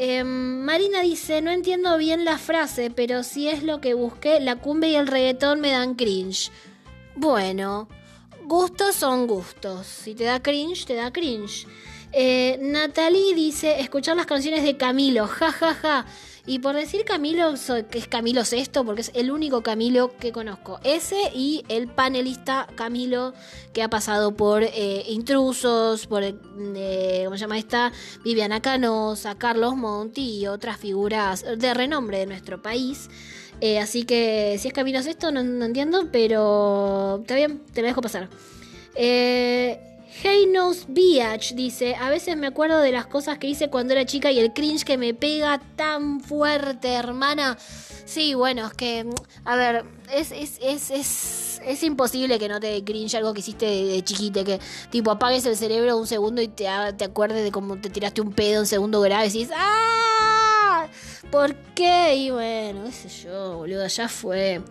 Eh, Marina dice, no entiendo bien la frase, pero si es lo que busqué, la cumbia y el reggaetón me dan cringe. Bueno, gustos son gustos. Si te da cringe, te da cringe. Eh, Natalie dice, escuchar las canciones de Camilo, ja, ja, ja. Y por decir Camilo, que es Camilo Sexto, porque es el único Camilo que conozco. Ese y el panelista Camilo, que ha pasado por eh, Intrusos, por, eh, ¿cómo se llama esta? Viviana Canosa, Carlos Monti y otras figuras de renombre de nuestro país. Eh, así que si es Camilo Sexto, no, no, entiendo, pero está bien, te lo dejo pasar. Eh, Hey Knows Beach dice, a veces me acuerdo de las cosas que hice cuando era chica y el cringe que me pega tan fuerte, hermana. Sí, bueno, es que, a ver, es, es, es, es, es imposible que no te cringe algo que hiciste de, chiquite, que tipo apagues el cerebro un segundo y te, te acuerdes de cómo te tiraste un pedo en segundo grado y decís, ¡ah! ¿Por qué? Y bueno, qué sé yo, boludo, ya fue.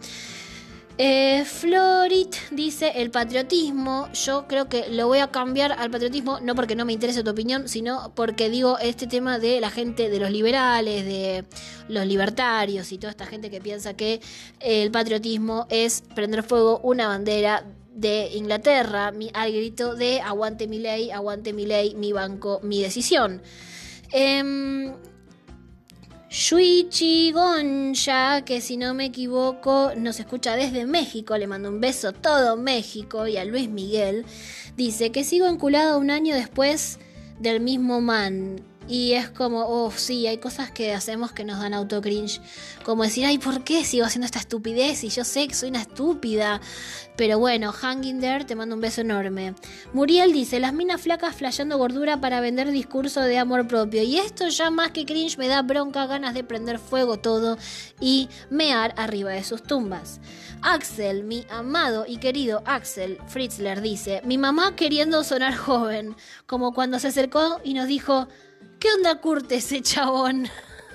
Eh, Florit dice el patriotismo. Yo creo que lo voy a cambiar al patriotismo, no porque no me interese tu opinión, sino porque digo este tema de la gente, de los liberales, de los libertarios y toda esta gente que piensa que el patriotismo es prender fuego una bandera de Inglaterra al grito de aguante mi ley, aguante mi ley, mi banco, mi decisión. Eh, Shuichi Gonja, que si no me equivoco nos escucha desde México, le mando un beso todo México y a Luis Miguel, dice que sigo enculado un año después del mismo man. Y es como, oh, sí, hay cosas que hacemos que nos dan auto cringe. Como decir, ay, ¿por qué sigo haciendo esta estupidez? Y yo sé que soy una estúpida. Pero bueno, hanging there, te mando un beso enorme. Muriel dice, las minas flacas flayando gordura para vender discurso de amor propio. Y esto ya más que cringe me da bronca, ganas de prender fuego todo y mear arriba de sus tumbas. Axel, mi amado y querido Axel Fritzler dice, mi mamá queriendo sonar joven, como cuando se acercó y nos dijo, ¿Qué onda curte ese chabón?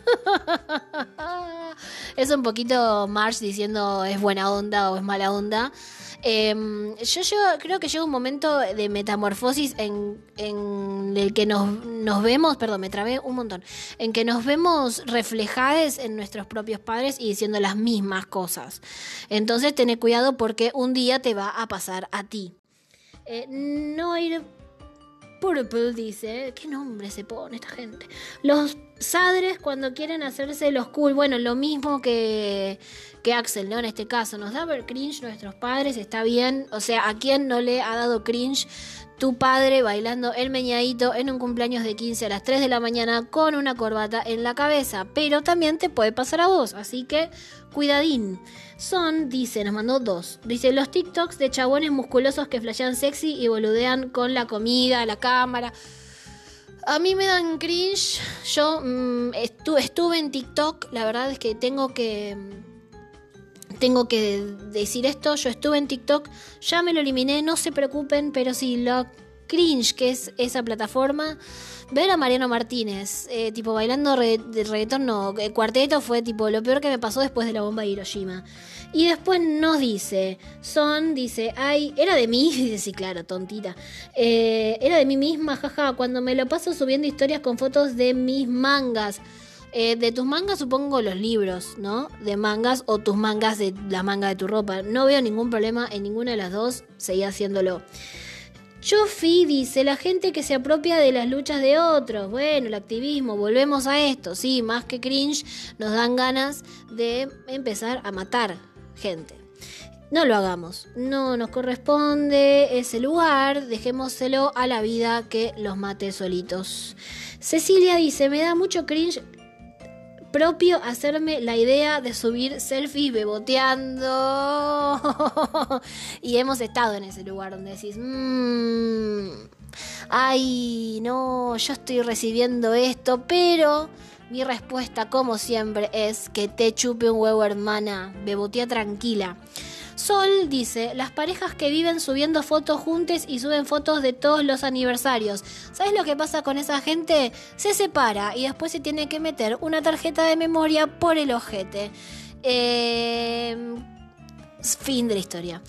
es un poquito Marsh diciendo es buena onda o es mala onda. Eh, yo, creo que llega un momento de metamorfosis en, el que nos, nos, vemos, perdón, me trabé un montón, en que nos vemos reflejadas en nuestros propios padres y diciendo las mismas cosas. Entonces, ten cuidado porque un día te va a pasar a ti. Eh, Noir Purple dice, ¿qué nombre se pone esta gente? Los sadres cuando quieren hacerse los cool, bueno, lo mismo que, que Axel, ¿no? En este caso, nos da ver cringe nuestros padres, está bien. O sea, ¿a quién no le ha dado cringe tu padre bailando el meñadito en un cumpleaños de 15 a las 3 de la mañana con una corbata en la cabeza? Pero también te puede pasar a vos, así que cuidadín. Son, dice, nos mandó dos. Dice, los TikToks de chabones musculosos que flashean sexy y boludean con la comida, la cámara. A mí me dan cringe. Yo mm, estu- estuve en TikTok. La verdad es que tengo que. Tengo que decir esto. Yo estuve en TikTok. Ya me lo eliminé. No se preocupen. Pero sí, lo cringe que es esa plataforma. Ver a Mariano Martínez, eh, tipo bailando re- de reggaetón, no, el cuarteto fue tipo lo peor que me pasó después de la bomba de Hiroshima. Y después nos dice, son, dice, ay, era de mí, dice, sí, claro, tontita. Eh, era de mí misma, jaja, cuando me lo paso subiendo historias con fotos de mis mangas. Eh, de tus mangas supongo los libros, ¿no? De mangas o tus mangas de la manga de tu ropa. No veo ningún problema en ninguna de las dos, seguí haciéndolo. Chofi dice, la gente que se apropia de las luchas de otros. Bueno, el activismo, volvemos a esto. Sí, más que cringe, nos dan ganas de empezar a matar gente. No lo hagamos, no nos corresponde ese lugar, dejémoselo a la vida que los mate solitos. Cecilia dice, me da mucho cringe propio hacerme la idea de subir selfies beboteando. y hemos estado en ese lugar donde decís, "Mm, ay, no, yo estoy recibiendo esto, pero mi respuesta, como siempre, es que te chupe un huevo, hermana. Bebotea tranquila. Sol dice, las parejas que viven subiendo fotos juntes y suben fotos de todos los aniversarios. ¿Sabes lo que pasa con esa gente? Se separa y después se tiene que meter una tarjeta de memoria por el ojete. Eh, fin de la historia.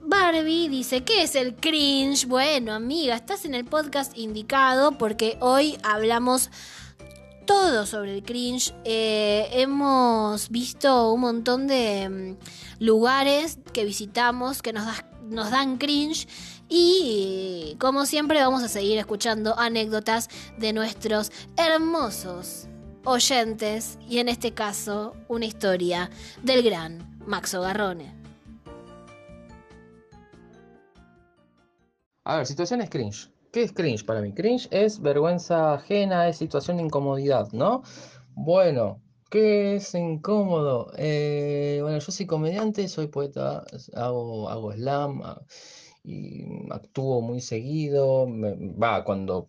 Barbie dice, ¿qué es el cringe? Bueno, amiga, estás en el podcast indicado porque hoy hablamos todo sobre el cringe. Eh, hemos visto un montón de mm, lugares que visitamos que nos, nos dan cringe. Y como siempre vamos a seguir escuchando anécdotas de nuestros hermosos oyentes. Y en este caso, una historia del gran Maxo Garrone. A ver, situaciones cringe. ¿Qué es cringe para mí? Cringe es vergüenza ajena, es situación de incomodidad, ¿no? Bueno, ¿qué es incómodo? Eh, bueno, yo soy comediante, soy poeta, hago, hago slam ah, y actúo muy seguido. Va, cuando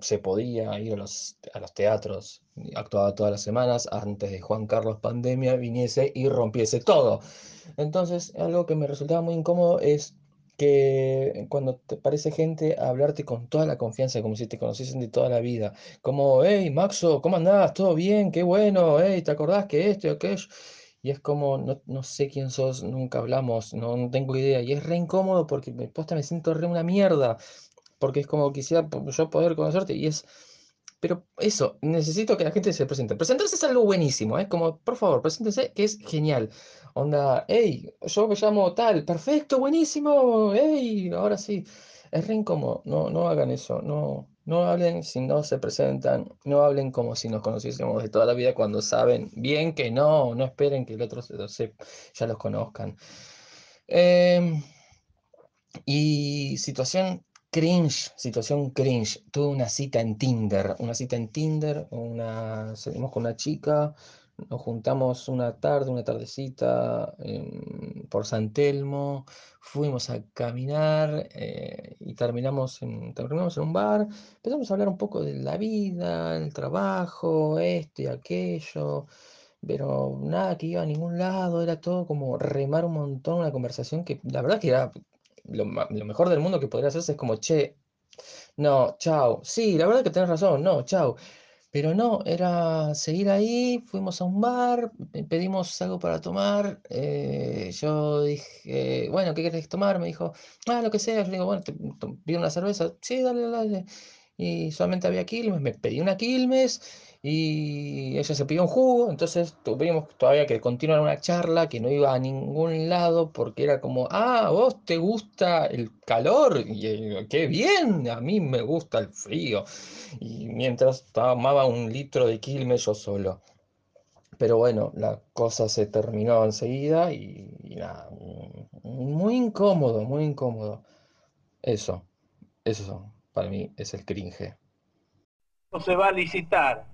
se podía ir a los, a los teatros, actuaba todas las semanas antes de Juan Carlos Pandemia viniese y rompiese todo. Entonces, algo que me resultaba muy incómodo es que cuando te parece gente hablarte con toda la confianza, como si te conociesen de toda la vida, como, hey, Maxo, ¿cómo andás? ¿Todo bien? Qué bueno, hey, ¿te acordás que esto y aquello? Y es como, no, no sé quién sos, nunca hablamos, no, no tengo idea. Y es re incómodo porque me, posta me siento re una mierda, porque es como quisiera yo poder conocerte y es... Pero eso, necesito que la gente se presente. Presentarse es algo buenísimo, ¿eh? Como, por favor, preséntense, que es genial. Onda, hey, yo me llamo tal, perfecto, buenísimo, hey, ahora sí. Es re no, no hagan eso, no, no hablen si no se presentan, no hablen como si nos conociésemos de toda la vida cuando saben bien que no, no esperen que el otro se, se- ya los conozcan. Em, y situación cringe, situación cringe. Tuve una cita en Tinder, una cita en Tinder, una, salimos con una chica, nos juntamos una tarde, una tardecita en- por San Telmo, fuimos a caminar eh, y terminamos en, terminamos en un bar, empezamos a hablar un poco de la vida, el trabajo, esto y aquello. Pero nada que iba a ningún lado, era todo como remar un montón una conversación que la verdad que era lo mejor del mundo que podría hacerse es como, che, no, chao. Sí, la verdad que tenés razón, no, chao. Pero no, era seguir ahí, fuimos a un bar, pe- pedimos algo para tomar. eh, yo dije, bueno, ¿qué querés tomar? Me dijo, ah, lo que sea. Yo digo, bueno, te, pido una cerveza. Sí, dale, dale. y solamente había Quilmes, me pedí una Quilmes y ella se pidió un jugo, entonces tuvimos todavía que continuar una charla que no iba a ningún lado porque era como, ah, vos te gusta el calor, y qué bien, a mí me gusta el frío. Y mientras tomaba un litro de Quilmes yo solo. Pero bueno, la cosa se terminó enseguida y, y nada, muy incómodo, muy incómodo. Eso, eso para mí es el cringe. se va a licitar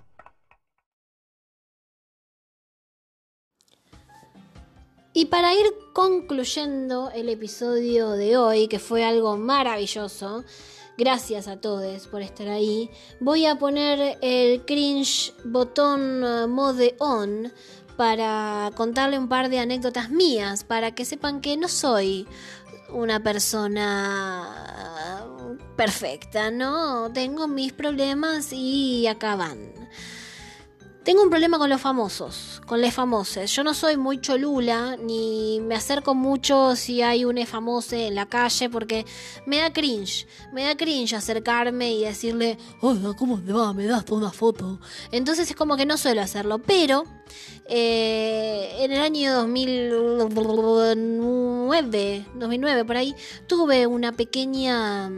Y para ir concluyendo el episodio de hoy, que fue algo maravilloso, gracias a todos por estar ahí, voy a poner el cringe botón uh, mode on para contarle un par de anécdotas mías, para que sepan que no soy una persona perfecta, ¿no? Tengo mis problemas y acaban. Tengo un problema con los famosos, con les famoses. Yo no soy muy cholula, ni me acerco mucho si hay un famoso en la calle, porque me da cringe. Me da cringe acercarme y decirle, hola, ¿cómo te va? ¿Me das una foto? Entonces es como que no suelo hacerlo, pero eh, en el año 2009, 2009 por ahí, tuve una pequeña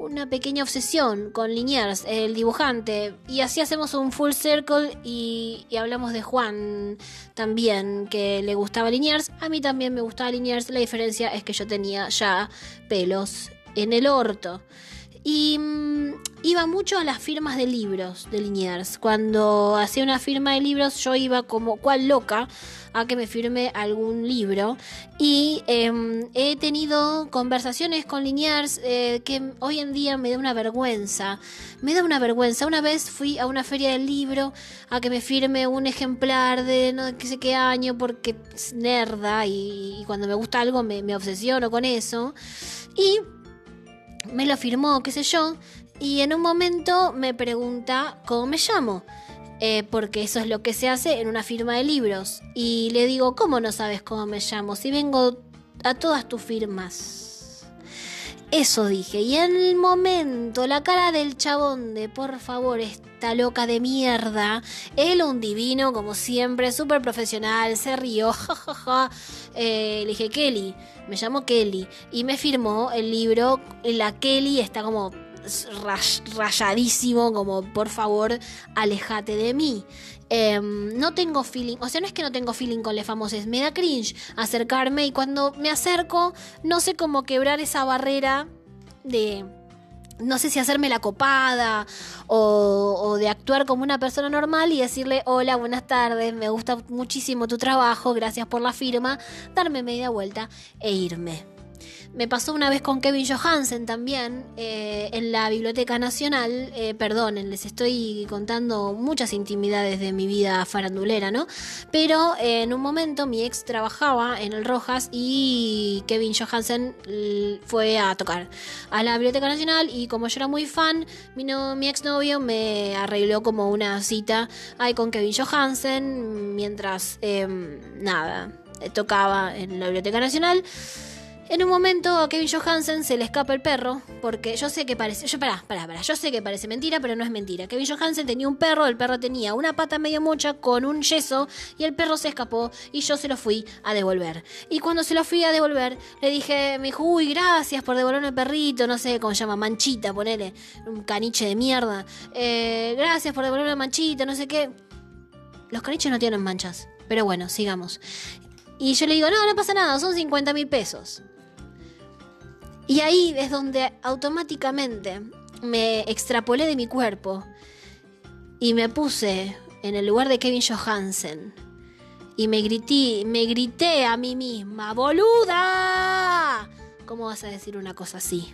una pequeña obsesión con Liniers, el dibujante, y así hacemos un full circle y, hablamos de Juan también, que le gustaba Liniers, a mí también me gustaba Liniers, la diferencia es que yo tenía ya pelos en el orto. Y mm, iba mucho a las firmas de libros de Liniers. Cuando hacía una firma de libros, yo iba como cual loca a que me firme algún libro. Y em, he tenido conversaciones con Liniers eh, que hoy en día me da una vergüenza. Me da una vergüenza. Una vez fui a una feria del libro a que me firme un ejemplar de no sé qué año porque es nerda y, cuando me gusta algo me, me obsesiono con eso. Y me lo firmó, qué sé yo, y en un momento me pregunta cómo me llamo. Eh, porque eso es lo que se hace en una firma de libros. Y le digo, ¿cómo no sabes cómo me llamo? Si vengo a todas tus firmas. Eso dije. Y en el momento, la cara del chabón de por favor, esta loca de mierda. Él un divino, como siempre, súper profesional, se rió. Eh, le dije, Kelly, me llamo Kelly. Y me firmó el libro. La Kelly está como rayadísimo, como por favor, alejate de mí. Em, no tengo feeling, o sea, no es que no tengo feeling con los famosos, me da cringe acercarme y cuando me acerco, no sé cómo quebrar esa barrera de no sé si hacerme la copada o, de actuar como una persona normal y decirle hola, buenas tardes, me gusta muchísimo tu trabajo, gracias por la firma, darme media vuelta e irme. Me pasó una vez con Kevin Johansen también eh, en la Biblioteca Nacional. Eh, perdonen, les estoy contando muchas intimidades de mi vida farandulera, ¿no? Pero eh, en un momento mi ex trabajaba en el Rojas y Kevin Johansen fue a tocar a la Biblioteca Nacional y como yo era muy fan, mi, no, mi exnovio me arregló como una cita ahí con Kevin Johansen mientras, em, nada, tocaba en la Biblioteca Nacional. En un momento a Kevin Johansen se le escapa el perro, porque yo sé que parece, yo pará, pará, pará, yo sé que parece mentira, pero no es mentira. Kevin Johansen tenía un perro, el perro tenía una pata medio mucha con un yeso y el perro se escapó y yo se lo fui a devolver. Y cuando se lo fui a devolver, le dije, me dijo, uy, gracias por devolverme el perrito, no sé cómo se llama, manchita, ponele, un caniche de mierda. Eh, gracias por devolverme manchita, no sé qué. Los caniches no tienen manchas, pero bueno, sigamos. Y yo le digo, no, no pasa nada, son 50 mil pesos. Y ahí es donde automáticamente me extrapolé de mi cuerpo y me puse en el lugar de Kevin Johansen. Y me grité, me grité a mí misma, ¡boluda! ¿Cómo vas a decir una cosa así?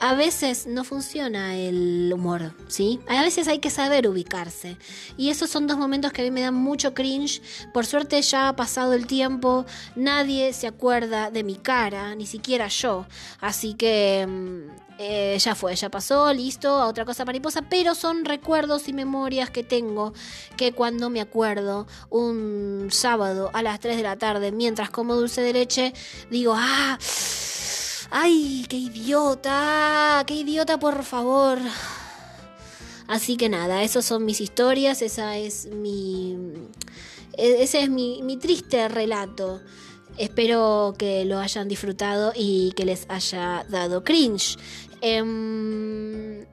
A veces no funciona el humor, ¿sí? A veces hay que saber ubicarse. Y esos son dos momentos que a mí me dan mucho cringe. Por suerte ya ha pasado el tiempo, nadie se acuerda de mi cara, ni siquiera yo. Así que mm, eh, ya fue, ya pasó, listo, a otra cosa mariposa. Pero son recuerdos y memorias que tengo que cuando me acuerdo un sábado a las 3 de la tarde, mientras como dulce de leche, digo, ah... ¡Ay, qué idiota! ¡Qué idiota, por favor! Así que nada, esas son mis historias, esa es mi. e- Ese es mi, mi triste relato. Espero que lo hayan disfrutado y que les haya dado cringe. Em,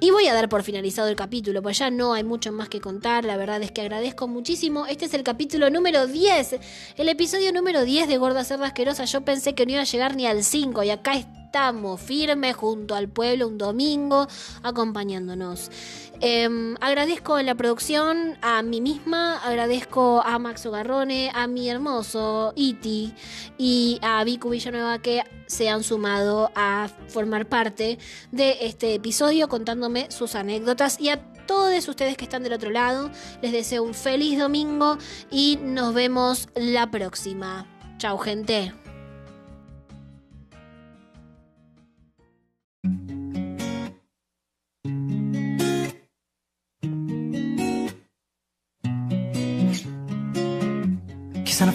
y voy a dar por finalizado el capítulo, pues ya no hay mucho más que contar. La verdad es que agradezco muchísimo. Este es el capítulo número 10, el episodio número 10 de Gorda Cerda Asquerosa. Yo pensé que no iba a llegar ni al 5 y acá estamos firmes junto al pueblo un domingo acompañándonos. Em, agradezco en la producción a mí misma, agradezco a Max Ogarrone, a mi hermoso Iti y a Vicu Villanueva que se han sumado a formar parte de este episodio contándome sus anécdotas y a todos ustedes que están del otro lado les deseo un feliz domingo y nos vemos la próxima. Chau gente.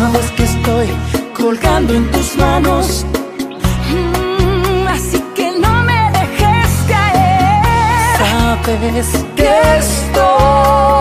Sabes que estoy colgando en tus manos. Mm, así que no me dejes caer. Sabes que estoy